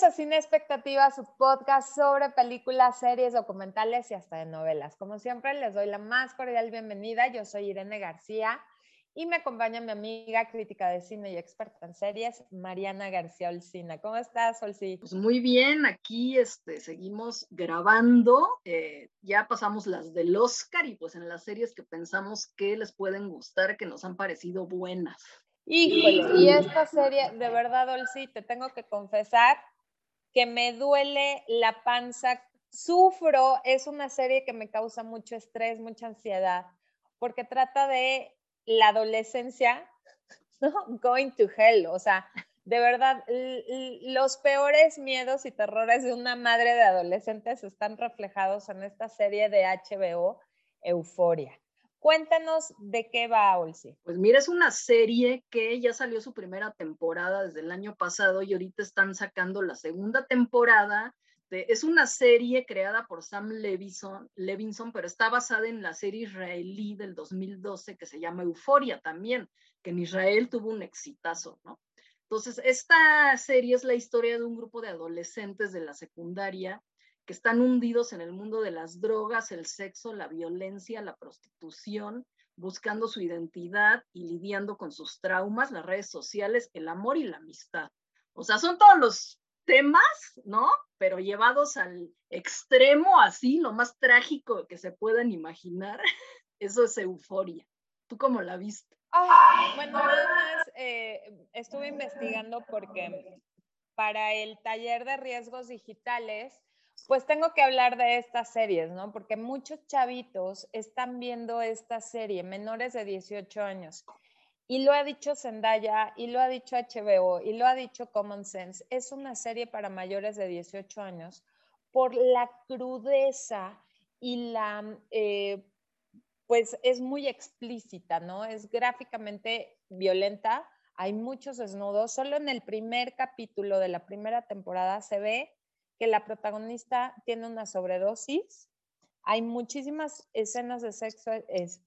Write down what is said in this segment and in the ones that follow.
Bienvenidos a Cine Expectativa, su podcast sobre películas, series, documentales y hasta de novelas. Como siempre, les doy la más cordial bienvenida. Yo soy Irene García y me acompaña mi amiga crítica de cine y experta en series, Mariana García Olcina. ¿Cómo estás, Olci? Pues muy bien, aquí este, seguimos grabando. Eh, ya pasamos las del Oscar y pues en las series que pensamos que les pueden gustar, que nos han parecido buenas. Híjole, y esta serie, de verdad, Olsi, te tengo que confesar que me duele la panza, sufro, es una serie que me causa mucho estrés, mucha ansiedad, porque trata de la adolescencia, ¿no? Going to hell, o sea, de verdad, los peores miedos y terrores de una madre de adolescentes están reflejados en esta serie de HBO, Euforia. Cuéntanos de qué va, Olsi. Pues mira, es una serie que ya salió su primera temporada desde el año pasado y ahorita están sacando la segunda temporada. es una serie creada por Sam Levinson, Levinson, pero está basada en la serie israelí del 2012 que se llama Euforia también, que en Israel tuvo un exitazo, ¿no? Entonces, esta serie es la historia de un grupo de adolescentes de la secundaria que están hundidos en el mundo de las drogas, el sexo, la violencia, la prostitución, buscando su identidad y lidiando con sus traumas, las redes sociales, el amor y la amistad. O sea, son todos los temas, ¿no? Pero llevados al extremo, así, lo más trágico que se puedan imaginar. Eso es euforia. ¿Tú cómo la viste? bueno, nada eh, estuve investigando porque para el taller de riesgos digitales pues tengo que hablar de estas series, ¿no? Porque muchos chavitos están viendo esta serie, menores de 18 años. Y lo ha dicho Zendaya, y lo ha dicho HBO, y lo ha dicho Common Sense. Es una serie para mayores de 18 años por la crudeza y la, eh, pues es muy explícita, ¿no? Es gráficamente violenta. Hay muchos desnudos. Solo en el primer capítulo de la primera temporada se ve que la protagonista tiene una sobredosis. Hay muchísimas escenas de sexo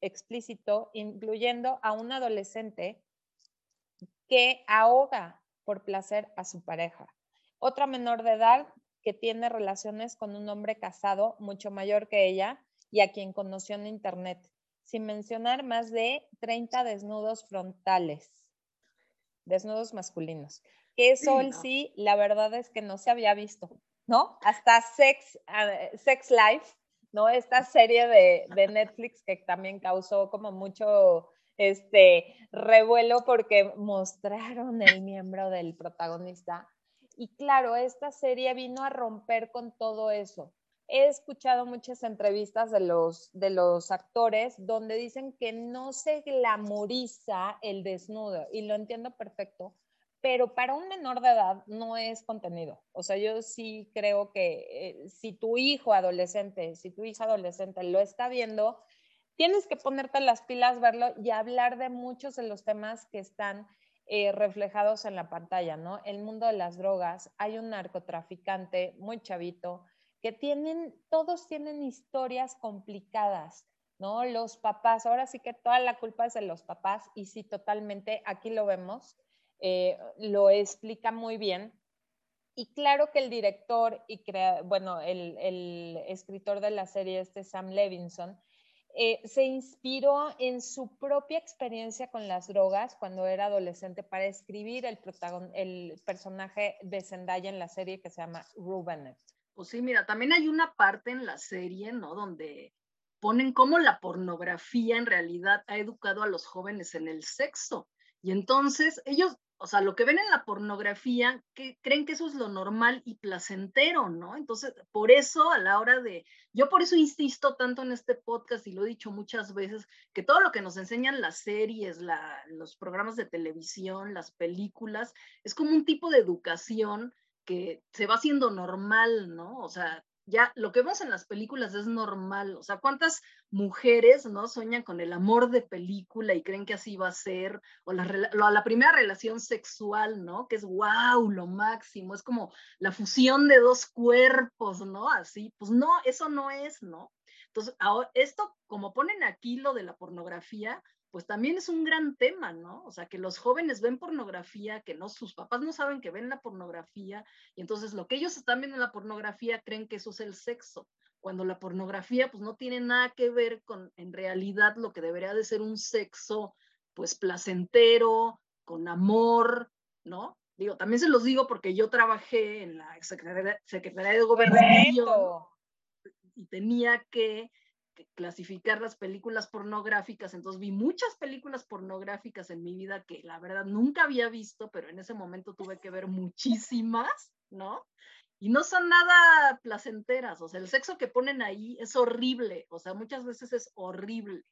explícito, incluyendo a un adolescente que ahoga por placer a su pareja. Otra menor de edad que tiene relaciones con un hombre casado mucho mayor que ella y a quien conoció en internet, sin mencionar más de 30 desnudos frontales, desnudos masculinos. Que eso sí, la verdad es que no se había visto. ¿No? Hasta Sex, Sex Life, ¿no? Esta serie de, de, Netflix que también causó como mucho este revuelo porque mostraron el miembro del protagonista. Y claro, esta serie vino a romper con todo eso. He escuchado muchas entrevistas de los, de los actores donde dicen que no se glamoriza el desnudo y lo entiendo perfecto, pero para un menor de edad no es contenido. O sea, yo sí creo que eh, si tu hijo adolescente, si tu hija adolescente lo está viendo, tienes que ponerte las pilas, verlo y hablar de muchos de los temas que están eh, reflejados en la pantalla, ¿no? El mundo de las drogas, hay un narcotraficante muy chavito, que tienen, todos tienen historias complicadas, ¿no? Los papás, ahora sí que toda la culpa es de los papás y sí, totalmente, aquí lo vemos eh, lo explica muy bien. Y claro que el director y crea, bueno, el, escritor de la serie, este Sam Levinson, eh, se inspiró en su propia experiencia con las drogas cuando era adolescente para escribir el, el personaje de Zendaya en la serie que se llama Rubenet. Pues sí, mira, también hay una parte en la serie, ¿no? Donde ponen cómo la pornografía en realidad ha educado a los jóvenes en el sexo. Y entonces ellos o sea, lo que ven en la pornografía, que creen que eso es lo normal y placentero, ¿no? Entonces, por eso a la hora de, yo por eso insisto tanto en este podcast y lo he dicho muchas veces, que todo lo que nos enseñan las series, los programas de televisión, las películas, es como un tipo de educación que se va haciendo normal, ¿no? O sea, ya lo que vemos en las películas es normal. O sea, ¿cuántas mujeres no sueñan con el amor de película y creen que así va a ser? O la, la primera relación sexual, ¿no? Que es wow, lo máximo. Es como la fusión de dos cuerpos, ¿no? Así, pues no, eso no es, ¿no? Entonces, esto, como ponen aquí lo de la pornografía, pues también es un gran tema, ¿no? O sea, que los jóvenes ven pornografía, que no, sus papás no saben que ven la pornografía, y entonces lo que ellos están viendo en la pornografía creen que eso es el sexo, cuando la pornografía pues no tiene nada que ver con en realidad lo que debería de ser un sexo pues placentero, con amor, ¿no? Digo, también se los digo porque yo trabajé en la Secretaría, de Gobernación y tenía que clasificar las películas pornográficas, entonces vi muchas películas pornográficas en mi vida que la verdad nunca había visto, pero en ese momento tuve que ver muchísimas, ¿no? Y no son nada placenteras, o sea, el sexo que ponen ahí es horrible, o sea, muchas veces es horrible,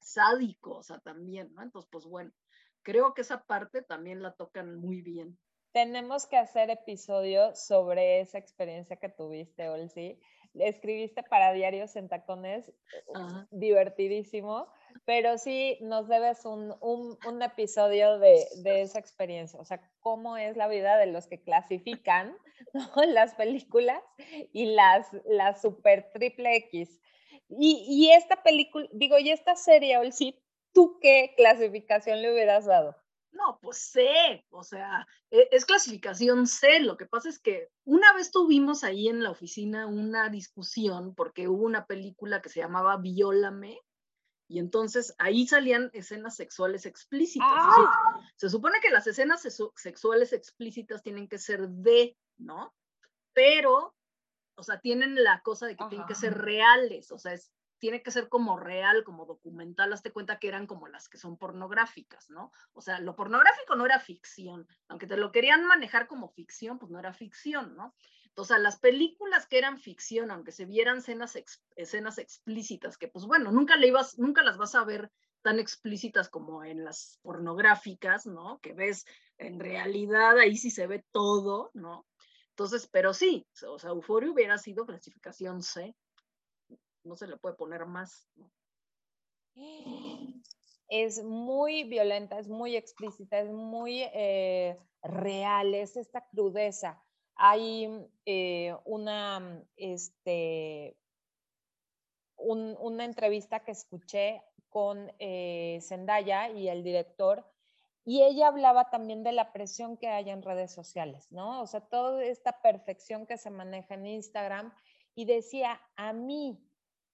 sádico, o sea, también, ¿no? Entonces, pues bueno, creo que esa parte también la tocan muy bien. Tenemos que hacer episodio sobre esa experiencia que tuviste, Olsi escribiste para Diarios en Tacones, divertidísimo, pero sí nos debes un, un, episodio de, de, esa experiencia, o sea, cómo es la vida de los que clasifican las películas y las, las super triple X. Y, y esta película, digo, y esta serie, Olsi, ¿tú qué clasificación le hubieras dado? No, pues C, o sea, e, es clasificación C. Lo que pasa es que una vez tuvimos ahí en la oficina una discusión porque hubo una película que se llamaba Viólame y entonces ahí salían escenas sexuales explícitas. ¡Ah! Se supone que las escenas sexuales explícitas tienen que ser de, ¿no? Pero, o sea, tienen la cosa de que tienen que ser reales, o sea, es tiene que ser como real, como documental, hazte cuenta que eran como las que son pornográficas, ¿no? O sea, lo pornográfico no era ficción, aunque te lo querían manejar como ficción, pues no era ficción, ¿no? Entonces, las películas que eran ficción, aunque se vieran escenas, explícitas, que pues bueno, nunca, le ibas, nunca las vas a ver tan explícitas como en las pornográficas, ¿no? Que ves, en realidad ahí sí se ve todo, ¿no? Entonces, pero sí, o sea, Euphoria hubiera sido clasificación C, no se le puede poner más. Es muy violenta, es muy explícita, es muy eh, real, es esta crudeza. Hay eh, una, este, una entrevista que escuché con eh, Zendaya y el director, y ella hablaba también de la presión que hay en redes sociales, ¿no? O sea, toda esta perfección que se maneja en Instagram, y decía, a mí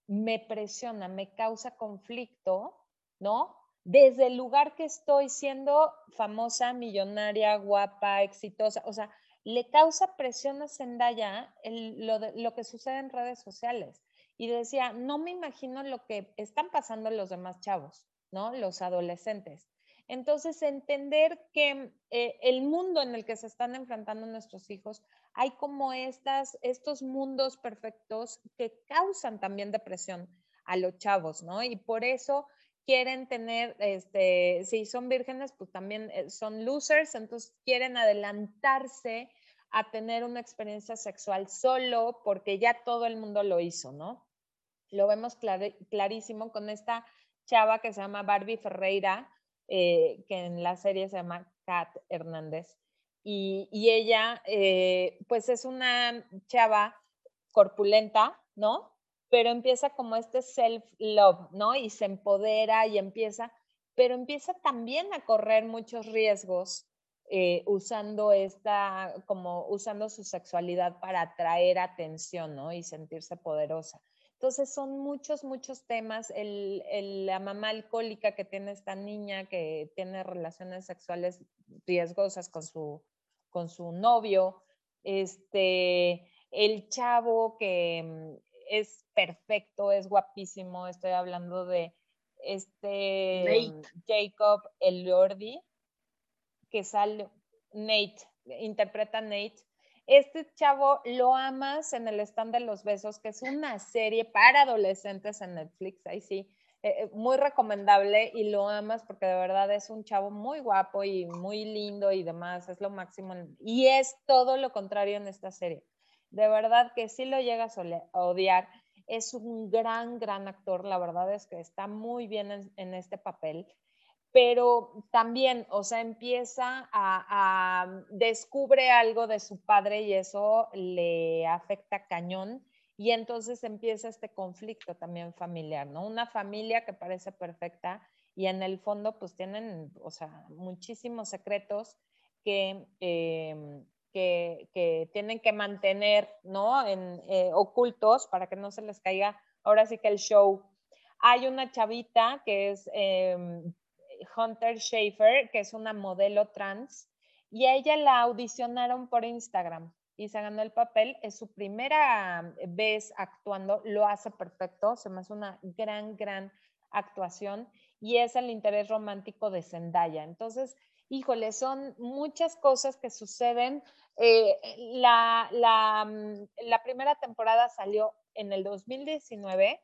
me presiona, me causa conflicto, ¿no? Desde el lugar que estoy siendo famosa, millonaria, guapa, exitosa, o sea, le causa presión a Zendaya lo, lo que sucede en redes sociales. Y decía, no me imagino lo que están pasando los demás chavos, ¿no? Los adolescentes. Entonces, entender que eh, el mundo en el que se están enfrentando nuestros hijos, hay como estas, estos mundos perfectos que causan también depresión a los chavos, ¿no? Y por eso quieren tener, este, si son vírgenes, pues también eh, son losers, entonces quieren adelantarse a tener una experiencia sexual solo porque ya todo el mundo lo hizo, ¿no? Lo vemos clarísimo con esta chava que se llama Barbie Ferreira, eh, que en la serie se llama Kat Hernández. Y, ella, eh, pues es una chava corpulenta, ¿no? Pero empieza como este self-love, ¿no? Y se empodera y empieza, pero empieza también a correr muchos riesgos eh, usando esta, como usando su sexualidad para atraer atención, ¿no? Y sentirse poderosa. Entonces son muchos, muchos temas. El, la mamá alcohólica que tiene esta niña que tiene relaciones sexuales riesgosas con su, con su novio. Este, el chavo que mm, es perfecto, es guapísimo. Estoy hablando de este mm, Jacob Elordi, que sale, Nate, interpreta Nate este chavo lo amas en el stand de los besos, que es una serie para adolescentes en Netflix, ahí sí, eh, eh, muy recomendable y lo amas porque de verdad es un chavo muy guapo y muy lindo y demás, es lo máximo. Y es todo lo contrario en esta serie. De verdad que si lo llegas a odiar. Es un gran, gran actor, la verdad es que está muy bien en este papel pero también, o sea, empieza a, descubre algo de su padre y eso le afecta cañón y entonces empieza este conflicto también familiar, ¿no? Una familia que parece perfecta y en el fondo pues tienen, o sea, muchísimos secretos que, em, que, tienen que mantener, ¿no? En, eh, ocultos para que no se les caiga ahora sí que el show. Hay una chavita que es em, Hunter Schaefer, que es una modelo trans, y a ella la audicionaron por Instagram y se ganó el papel. Es su primera vez actuando, lo hace perfecto, se me hace una gran, gran actuación y es el interés romántico de Zendaya. Entonces, híjole, son muchas cosas que suceden. Eh, la, la, mm, la primera temporada salió en el 2019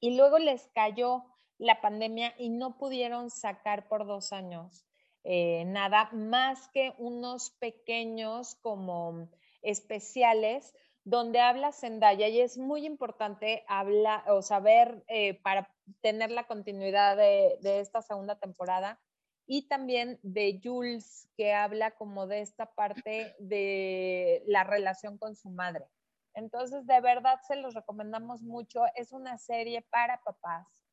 y luego les cayó la pandemia y no pudieron sacar por dos años eh, nada más que unos pequeños como especiales donde habla Zendaya y es muy importante hablar o saber eh, para tener la continuidad de, de, esta segunda temporada y también de Jules que habla como de esta parte de la relación con su madre. Entonces, de verdad se los recomendamos mucho. Es una serie para papás,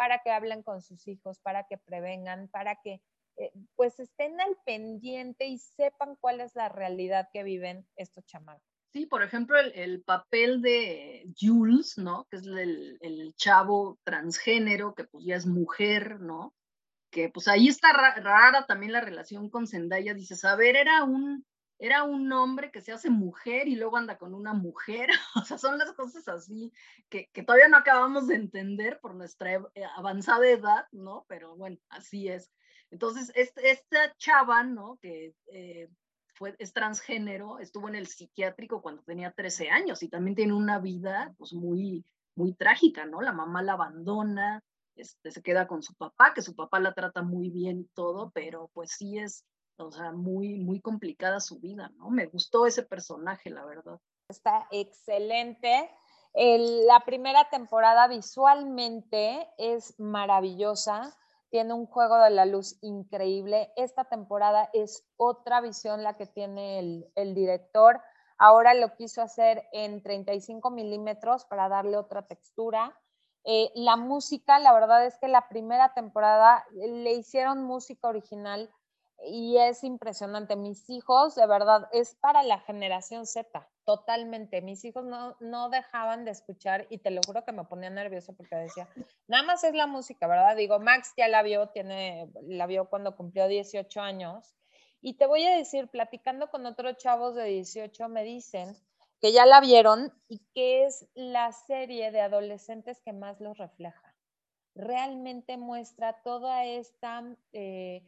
para que hablen con sus hijos, para que prevengan, para que eh, pues estén al pendiente y sepan cuál es la realidad que viven estos chamacos. Sí, por ejemplo, el, papel de Jules, ¿no? Que es el, chavo transgénero, que pues ya es mujer, ¿no? Que pues ahí está rara también la relación con Zendaya. Dices, a ver, era un, era un hombre que se hace mujer y luego anda con una mujer. O sea, son las cosas así que, que todavía no acabamos de entender por nuestra eh, avanzada edad, ¿no? Pero bueno, así es. Entonces, esta chava, ¿no? Que eh, fue, es transgénero, estuvo en el psiquiátrico cuando tenía 13 años y también tiene una vida, pues, muy, muy trágica, ¿no? La mamá la abandona, este, se queda con su papá, que su papá la trata muy bien y todo, pero pues sí es o sea, muy, muy complicada su vida, ¿no? Me gustó ese personaje, la verdad. Está excelente. la primera temporada visualmente es maravillosa, tiene un juego de la luz increíble. Esta temporada es otra visión la que tiene el, director. Ahora lo quiso hacer en 35 milímetros para darle otra textura. Eh, la música, la verdad es que la primera temporada le hicieron música original y es impresionante. Mis hijos, de verdad, es para la generación Z, totalmente. Mis hijos no, no dejaban de escuchar y te lo juro que me ponía nervioso porque decía, nada más es la música, ¿verdad? Digo, Max ya la vio, tiene, la vio cuando cumplió 18 años. Y te voy a decir, platicando con otros chavos de 18, me dicen que ya la vieron y que es la serie de adolescentes que más los refleja. Realmente muestra toda esta... Eh,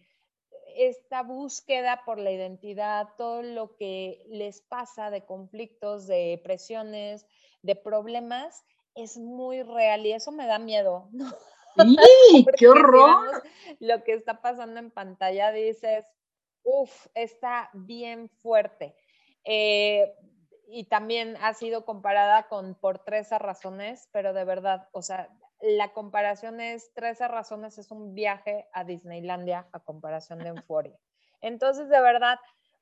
esta búsqueda por la identidad, todo lo que les pasa de conflictos, de presiones, de problemas, es muy real y eso me da miedo. ¡Sí! ¡Qué horror! lo que está pasando en pantalla dices, uff, está bien fuerte. Eh, y también ha sido comparada con por 13 razones, pero de verdad, o sea, la comparación es 13 razones, es un viaje a Disneylandia a comparación de Euphoria. Entonces, de verdad,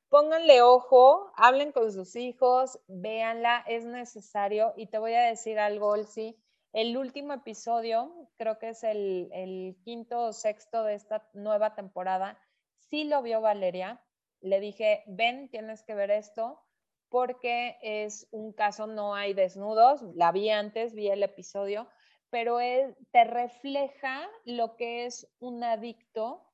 pónganle ojo, hablen con sus hijos, véanla, es necesario. Y te voy a decir algo, Olsi, el último episodio, creo que es el, el quinto o sexto de esta nueva temporada, sí lo vio Valeria. Le dije, ven, tienes que ver esto porque es un caso, no hay desnudos, la vi antes, vi el episodio, pero te refleja lo que es un adicto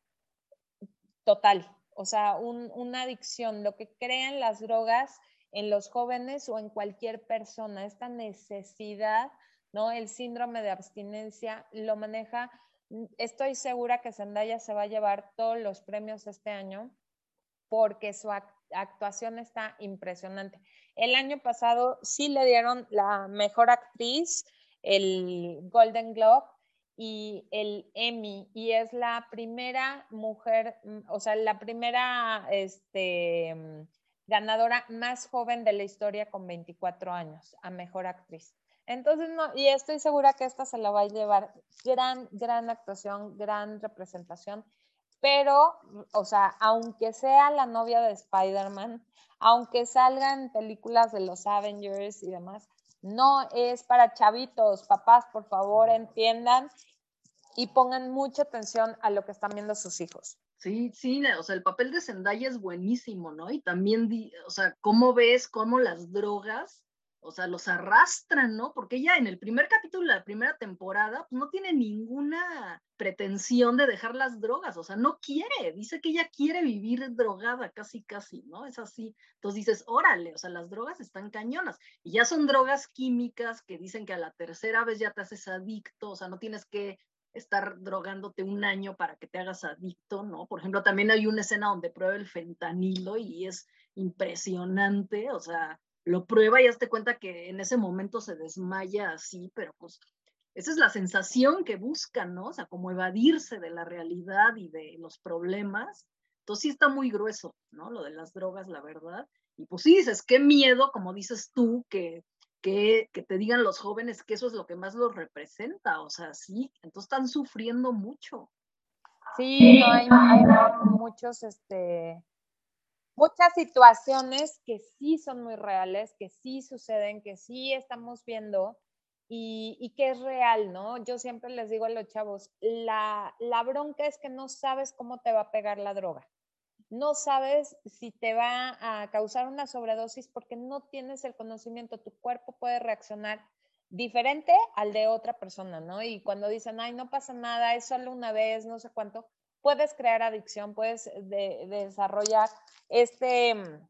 total, o sea, una adicción, lo que crean las drogas en los jóvenes o en cualquier persona, esta necesidad, ¿no? El síndrome de abstinencia lo maneja. Estoy segura que Zendaya se va a llevar todos los premios este año porque su actuación está impresionante. El año pasado sí le dieron la mejor actriz, el Golden Globe y el Emmy, y es la primera mujer, mm, o sea, la primera este, mm, ganadora más joven de la historia con 24 años a mejor actriz. Entonces, no, y estoy segura que esta se la va a llevar gran, gran actuación, gran representación, pero, o sea, aunque sea la novia de Spider-Man, aunque salgan películas de los Avengers y demás, no es para chavitos, papás, por favor, entiendan y pongan mucha atención a lo que están viendo sus hijos. Sí, sí, o sea, el papel de Zendaya es buenísimo, ¿no? Y también, o sea, cómo ves cómo las drogas o sea, los arrastran, ¿no? Porque ella en el primer capítulo de la primera temporada pues, no tiene ninguna pretensión de dejar las drogas, o sea, no quiere, dice que ella quiere vivir drogada, casi, casi, ¿no? Es así. Entonces dices, órale, o sea, las drogas están cañonas y ya son drogas químicas que dicen que a la tercera vez ya te haces adicto, o sea, no tienes que estar drogándote un año para que te hagas adicto, ¿no? Por ejemplo, también hay una escena donde prueba el fentanilo y es impresionante, o sea, lo prueba y hazte cuenta que en ese momento se desmaya así, pero pues esa es la sensación que buscan, ¿no? O sea, como evadirse de la realidad y de los problemas. Entonces sí está muy grueso, ¿no? Lo de las drogas, la verdad. Y pues sí dices, qué miedo, como dices tú, que, que, que te digan los jóvenes que eso es lo que más los representa. O sea, sí, entonces están sufriendo mucho. Sí, no, hay, hay muchos, este, muchas situaciones que sí son muy reales, que sí suceden, que sí estamos viendo y, que es real, ¿no? Yo siempre les digo a los chavos, la, la bronca es que no sabes cómo te va a pegar la droga. No sabes si te va a causar una sobredosis porque no tienes el conocimiento. Tu cuerpo puede reaccionar diferente al de otra persona, ¿no? Y cuando dicen, ay, no pasa nada, es solo una vez, no sé cuánto, puedes crear adicción, puedes desarrollar este, mm,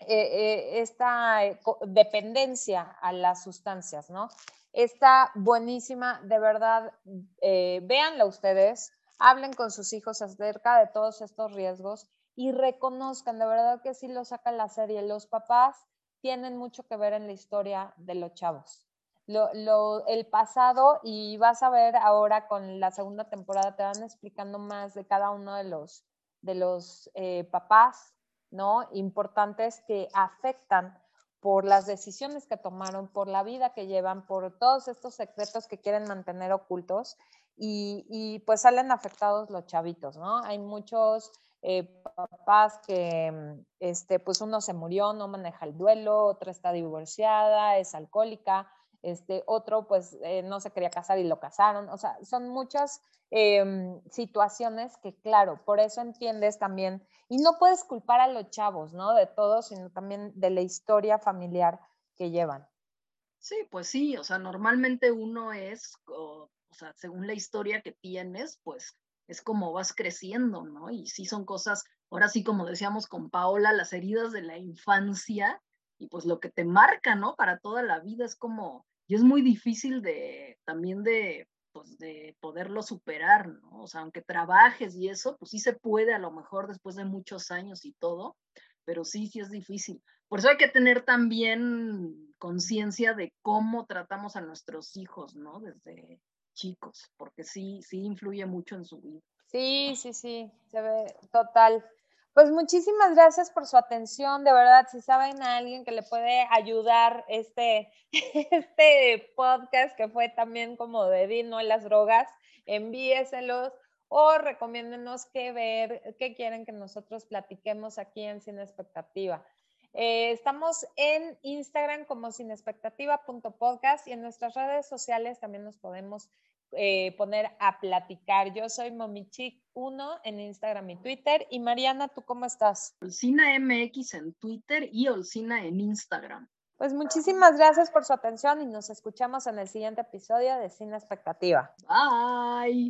eh, eh, esta eh, dependencia a las sustancias, ¿no? Está buenísima, de verdad, véanla ustedes, hablen con sus hijos acerca de todos estos riesgos y reconozcan, de verdad que sí lo saca la serie, los papás tienen mucho que ver en la historia de los chavos lo, el pasado y vas a ver ahora con la segunda temporada, te van explicando más de cada uno de los, de los eh, papás, ¿no? Importantes que afectan por las decisiones que tomaron, por la vida que llevan, por todos estos secretos que quieren mantener ocultos y, y pues salen afectados los chavitos, ¿no? Hay muchos eh, papás que, este, pues uno se murió, no maneja el duelo, otra está divorciada, es alcohólica, este, otro pues eh, no se quería casar y lo casaron, o sea, son muchas em, situaciones que claro, por eso entiendes también, y no puedes culpar a los chavos, ¿no? De todo, sino también de la historia familiar que llevan. Sí, pues sí, o sea, normalmente uno es, o sea, según la historia que tienes, pues es como vas creciendo, ¿no? Y sí son cosas, ahora sí, como decíamos con Paola, las heridas de la infancia, y pues lo que te marca, ¿no? Para toda la vida es como, y es muy difícil de también de, pues, de poderlo superar, ¿no? O sea, aunque trabajes y eso, pues sí se puede a lo mejor después de muchos años y todo, pero sí, sí es difícil. Por eso hay que tener también conciencia de cómo tratamos a nuestros hijos, ¿no? Desde chicos, porque sí, sí influye mucho en su vida. Sí, sí, sí, se ve total. Pues muchísimas gracias por su atención, de verdad, si saben a alguien que le puede ayudar este, este podcast que fue también como de Dino las drogas, envíeselos o recomiéndenos qué ver, qué quieren que nosotros platiquemos aquí en Sin Expectativa. Eh, estamos en Instagram como sinexpectativa.podcast y en nuestras redes sociales también nos podemos eh, poner a platicar. Yo soy Momichic1 en Instagram y Twitter. Y Mariana, ¿tú cómo estás? Olcina MX en Twitter y Olcina en Instagram. Pues muchísimas gracias por su atención y nos escuchamos en el siguiente episodio de Cine Expectativa. Bye.